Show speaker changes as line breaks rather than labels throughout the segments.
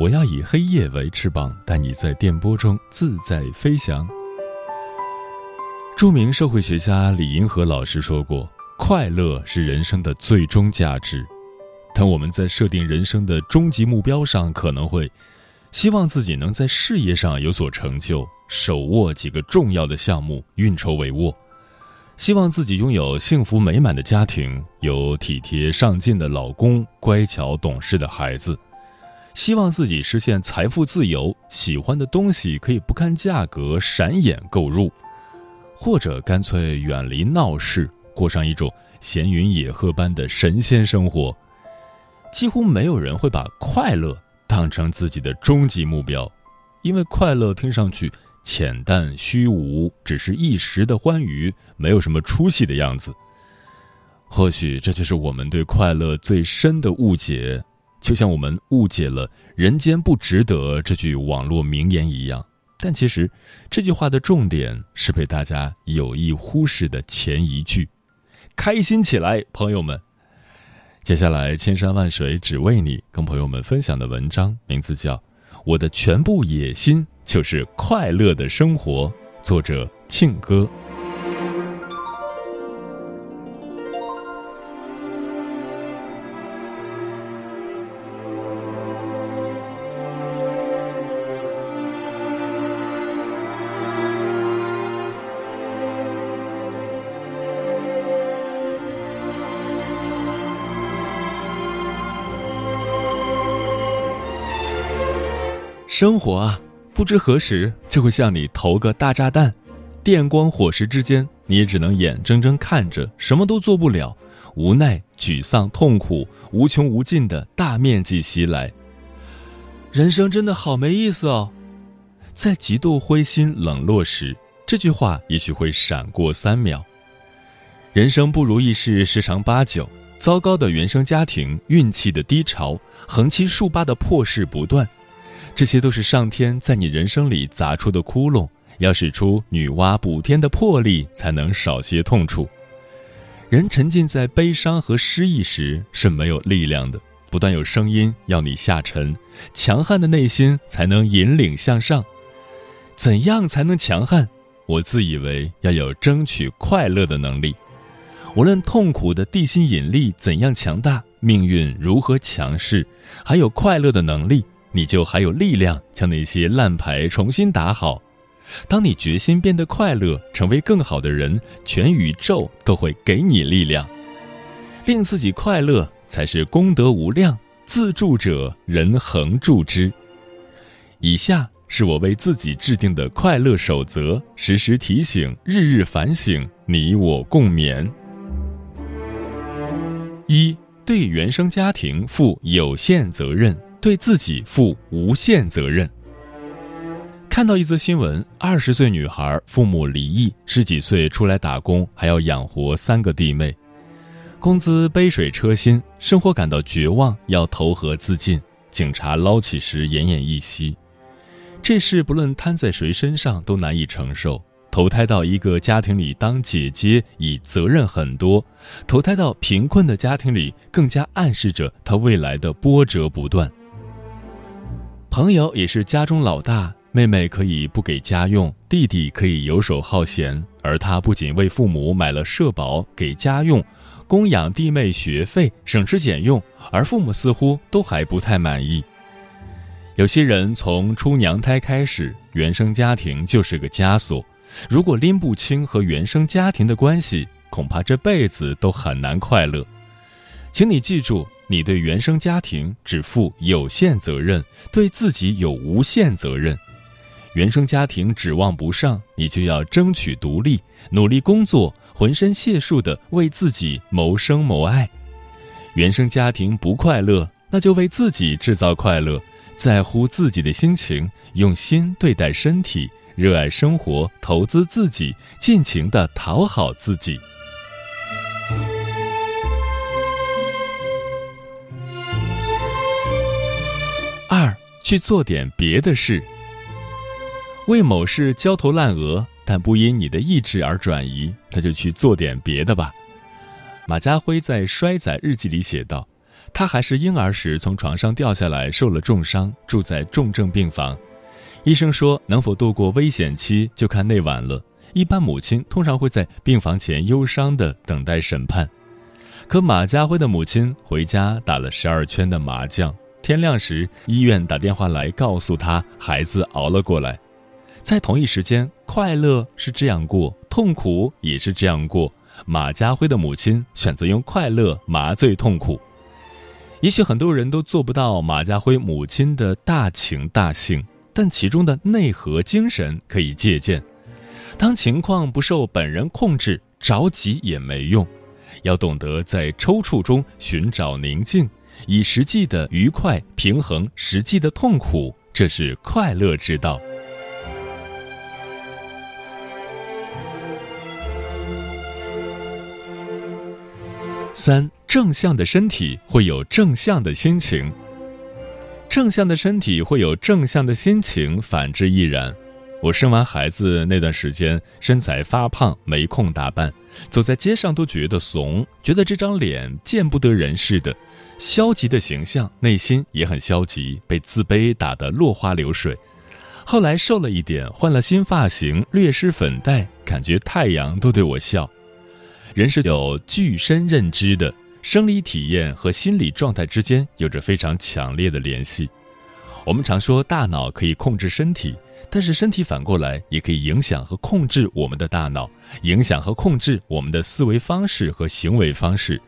我要以黑夜为翅膀，带你在电波中自在飞翔。著名社会学家李银河老师说过：“快乐是人生的最终价值。”当我们在设定人生的终极目标上，可能会。希望自己能在事业上有所成就，手握几个重要的项目，运筹帷幄；希望自己拥有幸福美满的家庭，有体贴上进的老公，乖巧懂事的孩子；希望自己实现财富自由，喜欢的东西可以不看价格闪眼购入，或者干脆远离闹市，过上一种闲云野鹤般的神仙生活。几乎没有人会把快乐。当成自己的终极目标，因为快乐听上去浅淡虚无，只是一时的欢愉，没有什么出息的样子。或许这就是我们对快乐最深的误解，就像我们误解了“人间不值得”这句网络名言一样。但其实，这句话的重点是被大家有意忽视的前一句：“开心起来，朋友们。”接下来，千山万水只为你，跟朋友们分享的文章名字叫《我的全部野心就是快乐的生活》，作者庆哥。生活啊，不知何时就会向你投个大炸弹，电光火石之间，你也只能眼睁睁看着，什么都做不了，无奈、沮丧、痛苦，无穷无尽的大面积袭来。人生真的好没意思哦，在极度灰心冷落时，这句话也许会闪过三秒。人生不如意事十常八九，糟糕的原生家庭，运气的低潮，横七竖八的破事不断。这些都是上天在你人生里砸出的窟窿，要使出女娲补天的魄力，才能少些痛楚。人沉浸在悲伤和失意时是没有力量的，不断有声音要你下沉，强悍的内心才能引领向上。怎样才能强悍？我自以为要有争取快乐的能力。无论痛苦的地心引力怎样强大，命运如何强势，还有快乐的能力。你就还有力量将那些烂牌重新打好。当你决心变得快乐，成为更好的人，全宇宙都会给你力量。令自己快乐才是功德无量，自助者人恒助之。以下是我为自己制定的快乐守则，时时提醒，日日反省，你我共勉。一对原生家庭负有限责任。对自己负无限责任。看到一则新闻：二十岁女孩父母离异，十几岁出来打工，还要养活三个弟妹，工资杯水车薪，生活感到绝望，要投河自尽。警察捞起时奄奄一息。这事不论摊在谁身上都难以承受。投胎到一个家庭里当姐姐，已责任很多；投胎到贫困的家庭里，更加暗示着她未来的波折不断。朋友也是家中老大，妹妹可以不给家用，弟弟可以游手好闲，而他不仅为父母买了社保、给家用、供养弟妹学费，省吃俭用，而父母似乎都还不太满意。有些人从出娘胎开始，原生家庭就是个枷锁。如果拎不清和原生家庭的关系，恐怕这辈子都很难快乐。请你记住，你对原生家庭只负有限责任，对自己有无限责任。原生家庭指望不上，你就要争取独立，努力工作，浑身解数的为自己谋生谋爱。原生家庭不快乐，那就为自己制造快乐。在乎自己的心情，用心对待身体，热爱生活，投资自己，尽情的讨好自己。去做点别的事。为某事焦头烂额，但不因你的意志而转移，那就去做点别的吧。马家辉在《衰仔日记》里写道。他还是婴儿时从床上掉下来，受了重伤，住在重症病房。医生说，能否度过危险期就看那晚了。一般母亲通常会在病房前忧伤地等待审判，可马家辉的母亲回家打了十二圈的麻将。天亮时，医院打电话来告诉他，孩子熬了过来。在同一时间，快乐是这样过，痛苦也是这样过。马家辉的母亲选择用快乐麻醉痛苦。也许很多人都做不到马家辉母亲的大情大性，但其中的内核精神可以借鉴。当情况不受本人控制，着急也没用，要懂得在抽搐中寻找宁静，以实际的愉快平衡实际的痛苦，这是快乐之道。三正向的身体会有正向的心情，正向的身体会有正向的心情，反之亦然。我生完孩子那段时间，身材发胖，没空打扮，走在街上都觉得怂，觉得这张脸见不得人似的，消极的形象，内心也很消极，被自卑打得落花流水。后来瘦了一点，换了新发型，略施粉黛，感觉太阳都对我笑。人是有具身认知的，生理体验和心理状态之间有着非常强烈的联系。我们常说大脑可以控制身体，但是身体反过来也可以影响和控制我们的大脑，影响和控制我们的思维方式和行为方式。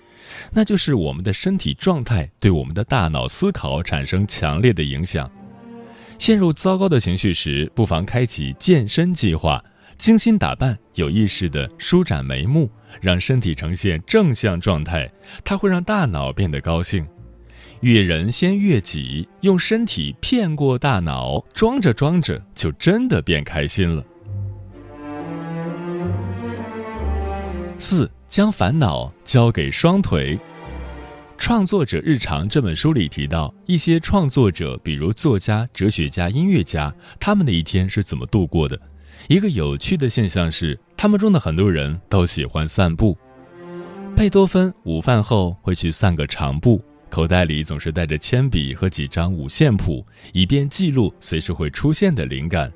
那就是我们的身体状态对我们的大脑思考产生强烈的影响。陷入糟糕的情绪时，不妨开启健身计划。精心打扮，有意识地舒展眉目，让身体呈现正向状态，它会让大脑变得高兴。悦人先悦己，用身体骗过大脑，装着装着就真的变开心了。四，将烦恼交给双腿。《创作者日常》这本书里提到，一些创作者，比如作家、哲学家、音乐家，他们的一天是怎么度过的。一个有趣的现象是，他们中的很多人都喜欢散步。贝多芬午饭后会去散个长步，口袋里总是带着铅笔和几张五线谱，以便记录随时会出现的灵感。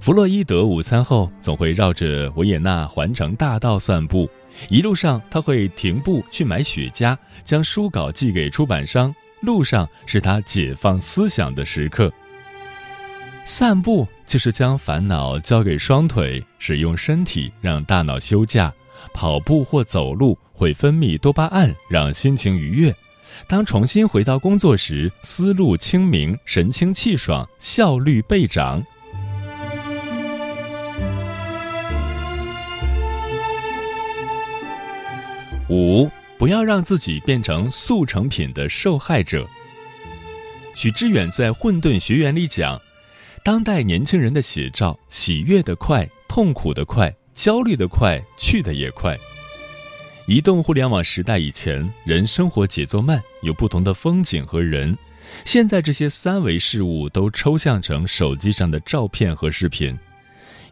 弗洛伊德午餐后总会绕着维也纳环城大道散步，一路上他会停步去买雪茄，将书稿寄给出版商。路上是他解放思想的时刻。散步就是将烦恼交给双腿，使用身体让大脑休假。跑步或走路会分泌多巴胺，让心情愉悦。当重新回到工作时，思路清明，神清气爽，效率倍涨。五，不要让自己变成速成品的受害者。许知远在《混沌学园》里讲。当代年轻人的写照：喜悦的快，痛苦的快，焦虑的快，去的也快。移动互联网时代以前，人生活节奏慢，有不同的风景和人。现在这些三维事物都抽象成手机上的照片和视频，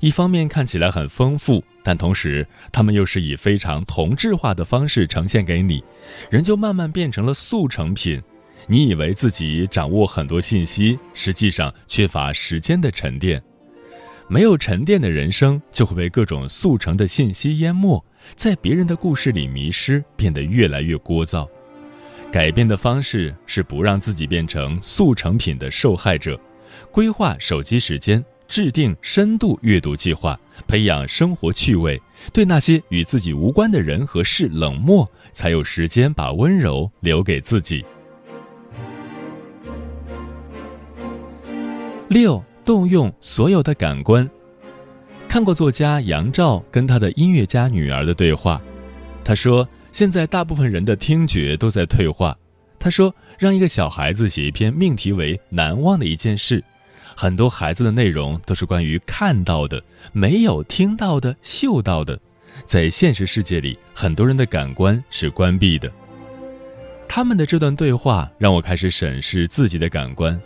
一方面看起来很丰富，但同时他们又是以非常同质化的方式呈现给你，人就慢慢变成了速成品。你以为自己掌握很多信息，实际上缺乏时间的沉淀。没有沉淀的人生，就会被各种速成的信息淹没，在别人的故事里迷失，变得越来越聒噪。改变的方式是不让自己变成速成品的受害者，规划手机时间，制定深度阅读计划，培养生活趣味，对那些与自己无关的人和事冷漠，才有时间把温柔留给自己。六，动用所有的感官。看过作家杨照跟他的音乐家女儿的对话，他说。现在大部分人的听觉都在退化。他说：“让一个小孩子写一篇命题为‘难忘的一件事’，很多孩子的内容都是关于看到的，没有听到的、嗅到的。在现实世界里，很多人的感官是关闭的。”他们的这段对话让我开始审视自己的感官。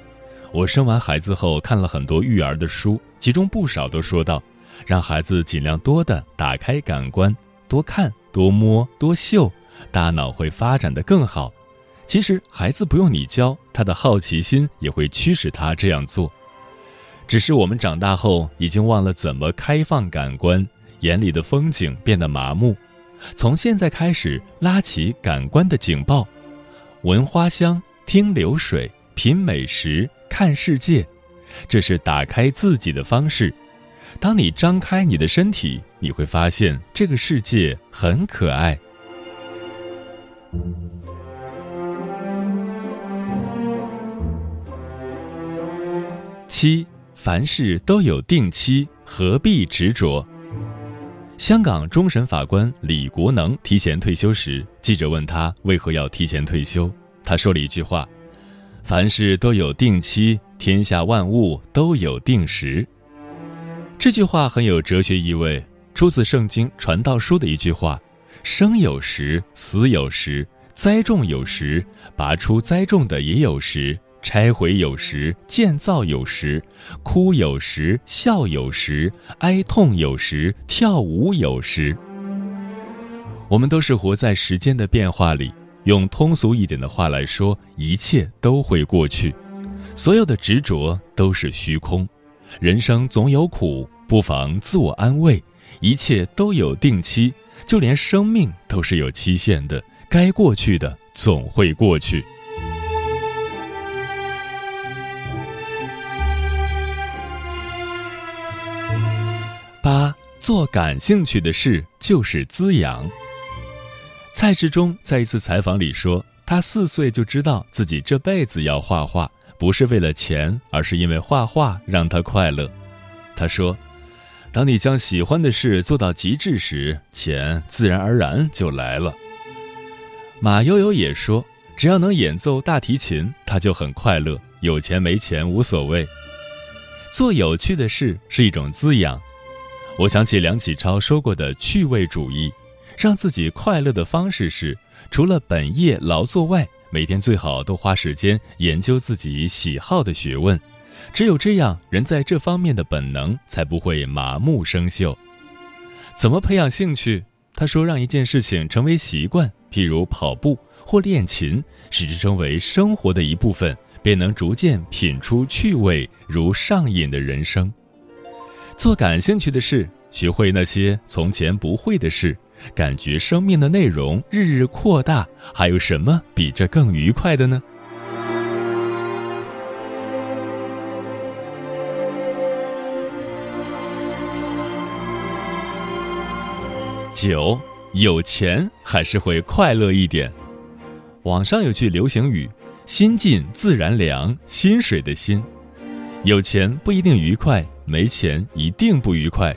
我生完孩子后看了很多育儿的书，其中不少都说到，让孩子尽量多的打开感官，多看。多摸多嗅，大脑会发展的更好。其实孩子不用你教，他的好奇心也会驱使他这样做。只是我们长大后已经忘了怎么开放感官，眼里的风景变得麻木。从现在开始，拉起感官的警报，闻花香，听流水，品美食，看世界，这是打开自己的方式。当你张开你的身体，你会发现这个世界很可爱。七，凡事都有定期，何必执着？香港终审法官李国能提前退休时，记者问他为何要提前退休，他说了一句话：“凡事都有定期，天下万物都有定时。”这句话很有哲学意味，出自《圣经·传道书》的一句话：“生有时，死有时；栽种有时，拔出栽种的也有时；拆毁有时，建造有时；哭有时，笑有时；哀痛有时，跳舞有时。”我们都是活在时间的变化里。用通俗一点的话来说，一切都会过去，所有的执着都是虚空。人生总有苦，不妨自我安慰，一切都有定期，就连生命都是有期限的。该过去的总会过去。八，做感兴趣的事就是滋养。蔡志忠在一次采访里说，他四岁就知道自己这辈子要画画。不是为了钱，而是因为画画让他快乐。他说：“当你将喜欢的事做到极致时，钱自然而然就来了。”马悠悠也说：“只要能演奏大提琴，他就很快乐。有钱没钱无所谓。做有趣的事是一种滋养。”我想起梁启超说过的趣味主义，让自己快乐的方式是，除了本业劳作外。每天最好都花时间研究自己喜好的学问，只有这样，人在这方面的本能才不会麻木生锈。怎么培养兴趣？他说：“让一件事情成为习惯，譬如跑步或练琴，使之成为生活的一部分，便能逐渐品出趣味，如上瘾的人生。做感兴趣的事，学会那些从前不会的事。”感觉生命的内容日日扩大，还有什么比这更愉快的呢？九，有钱还是会快乐一点。网上有句流行语：“心静自然凉。”薪水的薪，有钱不一定愉快，没钱一定不愉快。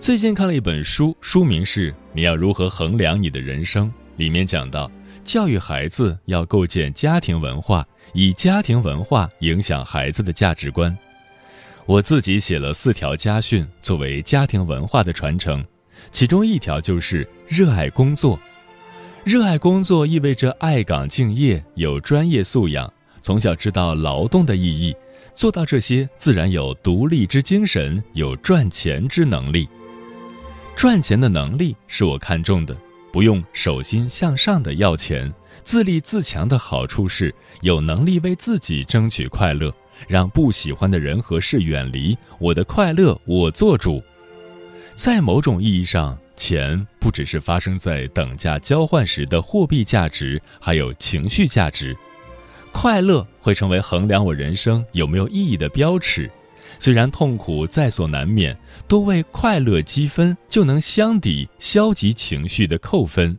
最近看了一本书，书名是《你要如何衡量你的人生》。里面讲到，教育孩子要构建家庭文化，以家庭文化影响孩子的价值观。我自己写了四条家训，作为家庭文化的传承。其中一条就是热爱工作。热爱工作意味着爱岗敬业，有专业素养，从小知道劳动的意义，做到这些，自然有独立之精神，有赚钱之能力。赚钱的能力是我看重的，不用手心向上的要钱，自立自强的好处是有能力为自己争取快乐，让不喜欢的人和事远离我的快乐，我做主。在某种意义上，钱不只是发生在等价交换时的货币价值，还有情绪价值。快乐会成为衡量我人生有没有意义的标尺。虽然痛苦在所难免，多为快乐积分，就能相抵消极情绪的扣分。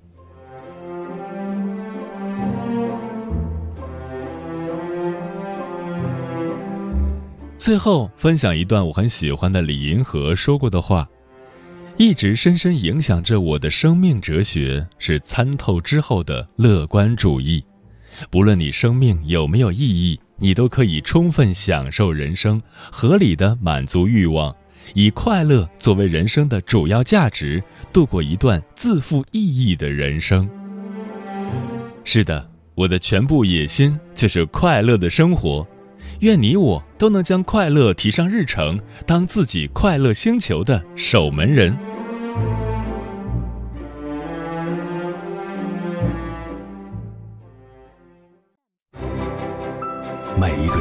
最后分享一段我很喜欢的李银河说过的话，一直深深影响着我的生命哲学是参透之后的乐观主义。不论你生命有没有意义，你都可以充分享受人生，合理的满足欲望，以快乐作为人生的主要价值，度过一段自负意义的人生。是的，我的全部野心就是快乐的生活。愿你我都能将快乐提上日程，当自己快乐星球的守门人。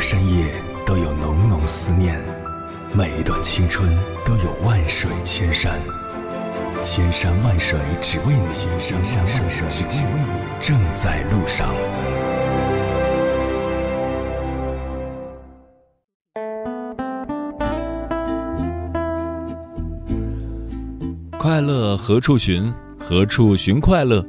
深夜都有浓浓思念，每一段青春都有万水千山，千山万水只为你，千山万水只为你，正在路上。
快乐何处寻？何处寻快乐？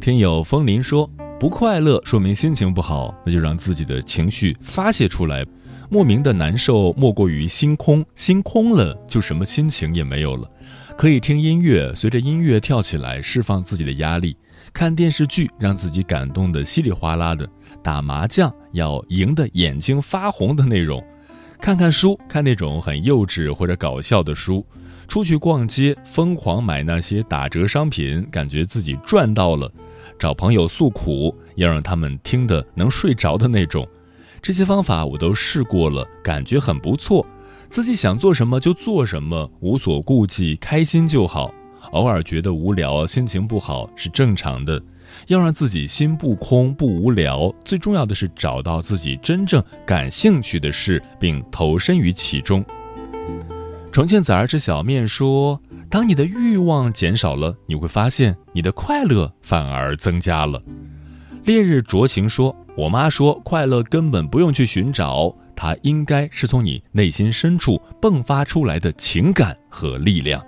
听友风林说，不快乐说明心情不好，那就让自己的情绪发泄出来。莫名的难受，莫过于心空，心空了就什么心情也没有了。可以听音乐，随着音乐跳起来，释放自己的压力；看电视剧，让自己感动的稀里哗啦的；打麻将，要赢得眼睛发红的那种；看看书，看那种很幼稚或者搞笑的书。出去逛街，疯狂买那些打折商品，感觉自己赚到了；找朋友诉苦，要让他们听得能睡着的那种。这些方法我都试过了，感觉很不错。自己想做什么就做什么，无所顾忌，开心就好。偶尔觉得无聊、心情不好是正常的。要让自己心不空、不无聊，最重要的是找到自己真正感兴趣的事，并投身于其中。重庆崽儿吃小面说：“当你的欲望减少了，你会发现你的快乐反而增加了。”烈日灼情说：“我妈说，快乐根本不用去寻找，它应该是从你内心深处迸发出来的情感和力量。”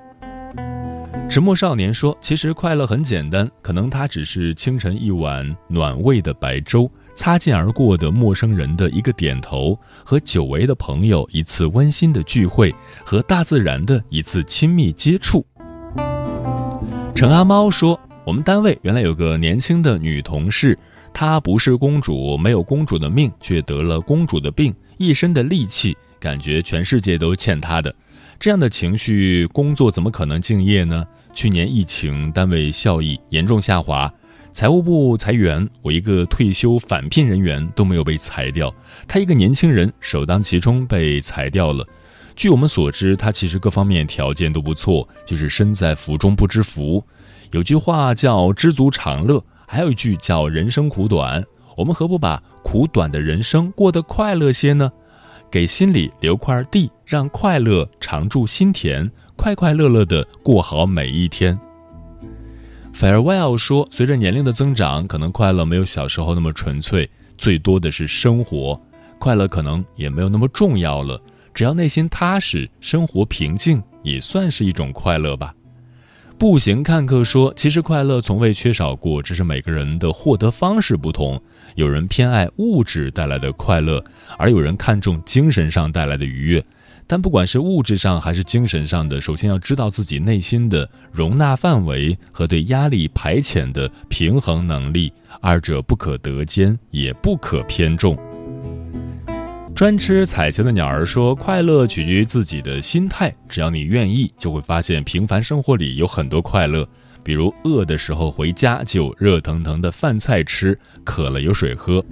沉默少年说：“其实快乐很简单，可能它只是清晨一碗暖胃的白粥。”擦肩而过的陌生人的一个点头，和久违的朋友一次温馨的聚会，和大自然的一次亲密接触。陈阿猫说：“我们单位原来有个年轻的女同事，她不是公主，没有公主的命，却得了公主的病，一身的戾气，感觉全世界都欠她的。这样的情绪，工作怎么可能敬业呢？去年疫情，单位效益严重下滑。”财务部裁员，我一个退休返聘人员都没有被裁掉，他一个年轻人首当其冲被裁掉了。据我们所知，他其实各方面条件都不错，就是身在福中不知福。有句话叫“知足常乐”，还有一句叫“人生苦短”。我们何不把苦短的人生过得快乐些呢？给心里留块地，让快乐常驻心田，快快乐乐地过好每一天。Farewell 说：“随着年龄的增长，可能快乐没有小时候那么纯粹，最多的是生活。快乐可能也没有那么重要了，只要内心踏实，生活平静，也算是一种快乐吧。”步行看客说：“其实快乐从未缺少过，只是每个人的获得方式不同。有人偏爱物质带来的快乐，而有人看重精神上带来的愉悦。”但不管是物质上还是精神上的，首先要知道自己内心的容纳范围和对压力排遣的平衡能力，二者不可得兼，也不可偏重。专吃彩球的鸟儿说：“快乐取决于自己的心态，只要你愿意，就会发现平凡生活里有很多快乐，比如饿的时候回家就热腾腾的饭菜吃，渴了有水喝。”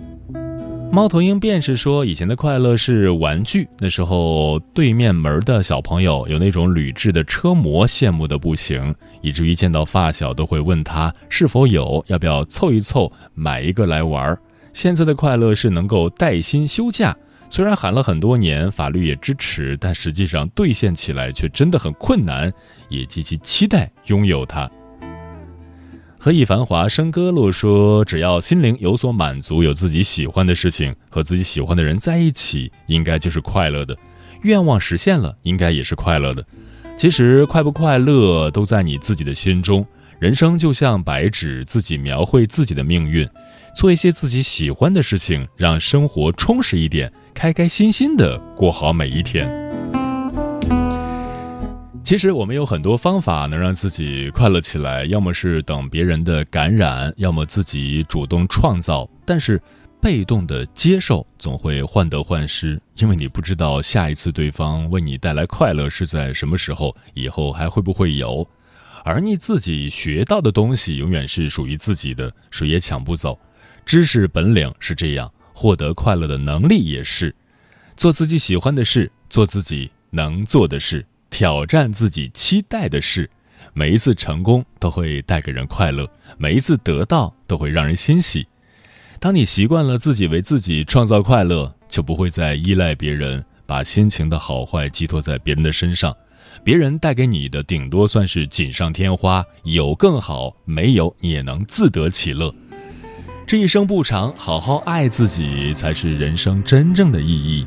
猫头鹰便是说，以前的快乐是玩具。那时候，对面门的小朋友有那种铝制的车模，羡慕的不行，以至于见到发小都会问他是否有，要不要凑一凑买一个来玩。现在的快乐是能够带薪休假，虽然喊了很多年，法律也支持，但实际上兑现起来却真的很困难，也极其期待拥有它。何以繁华笙歌落说：“只要心灵有所满足，有自己喜欢的事情，和自己喜欢的人在一起，应该就是快乐的。愿望实现了，应该也是快乐的。其实快不快乐都在你自己的心中。人生就像白纸，自己描绘自己的命运。做一些自己喜欢的事情，让生活充实一点，开开心心的过好每一天。”其实我们有很多方法能让自己快乐起来，要么是等别人的感染，要么自己主动创造。但是，被动的接受总会患得患失，因为你不知道下一次对方为你带来快乐是在什么时候，以后还会不会有。而你自己学到的东西永远是属于自己的，谁也抢不走。知识本领是这样，获得快乐的能力也是。做自己喜欢的事，做自己能做的事。挑战自己期待的事，每一次成功都会带给人快乐，每一次得到都会让人欣喜。当你习惯了自己为自己创造快乐，就不会再依赖别人，把心情的好坏寄托在别人的身上。别人带给你的顶多算是锦上添花，有更好，没有你也能自得其乐。这一生不长，好好爱自己才是人生真正的意义。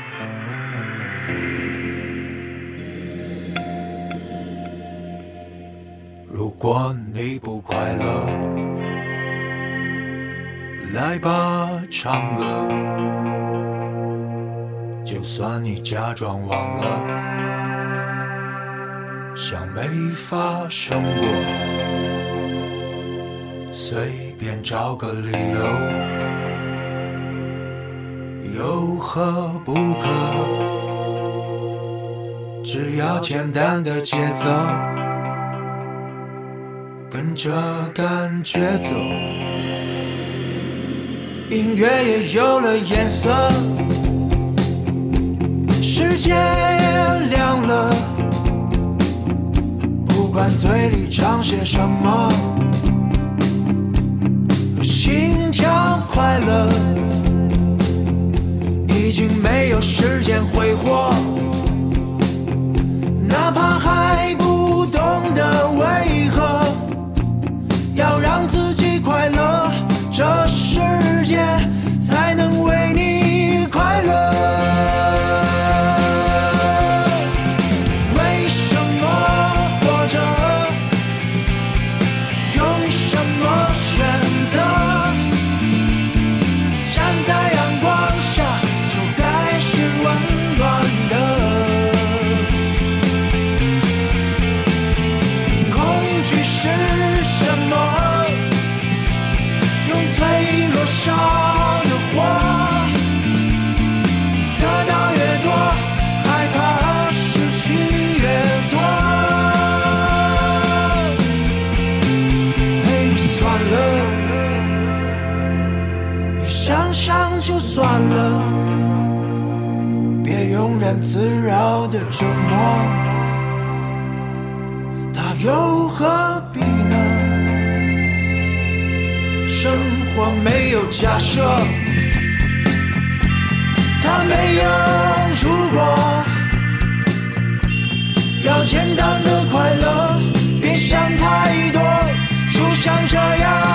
如果你不快乐，来吧，唱歌。就算你假装忘了，像没发生过，随便找个理由，有何不可？只要简单的节奏。跟着感觉走，音乐也有了颜色，世界也亮了。不管嘴里唱些什么，心跳快乐，已经没有时间挥霍，哪怕还没有如果，要简单的快乐，别想太多，就像这样。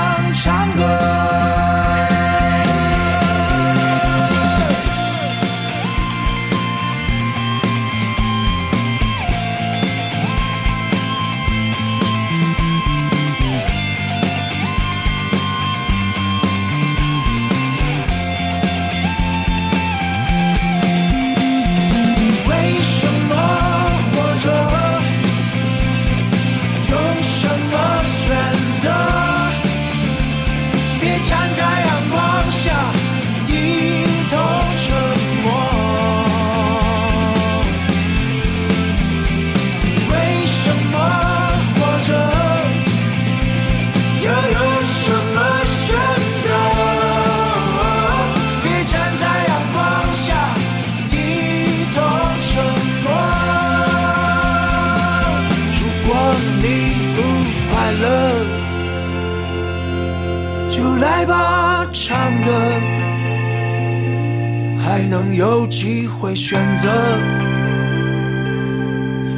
机会选择，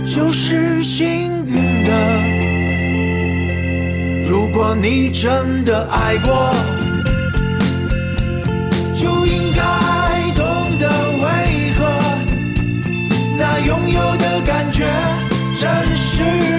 就是幸运的。如果你真的爱过，就应该懂得为何那拥有的感觉真实。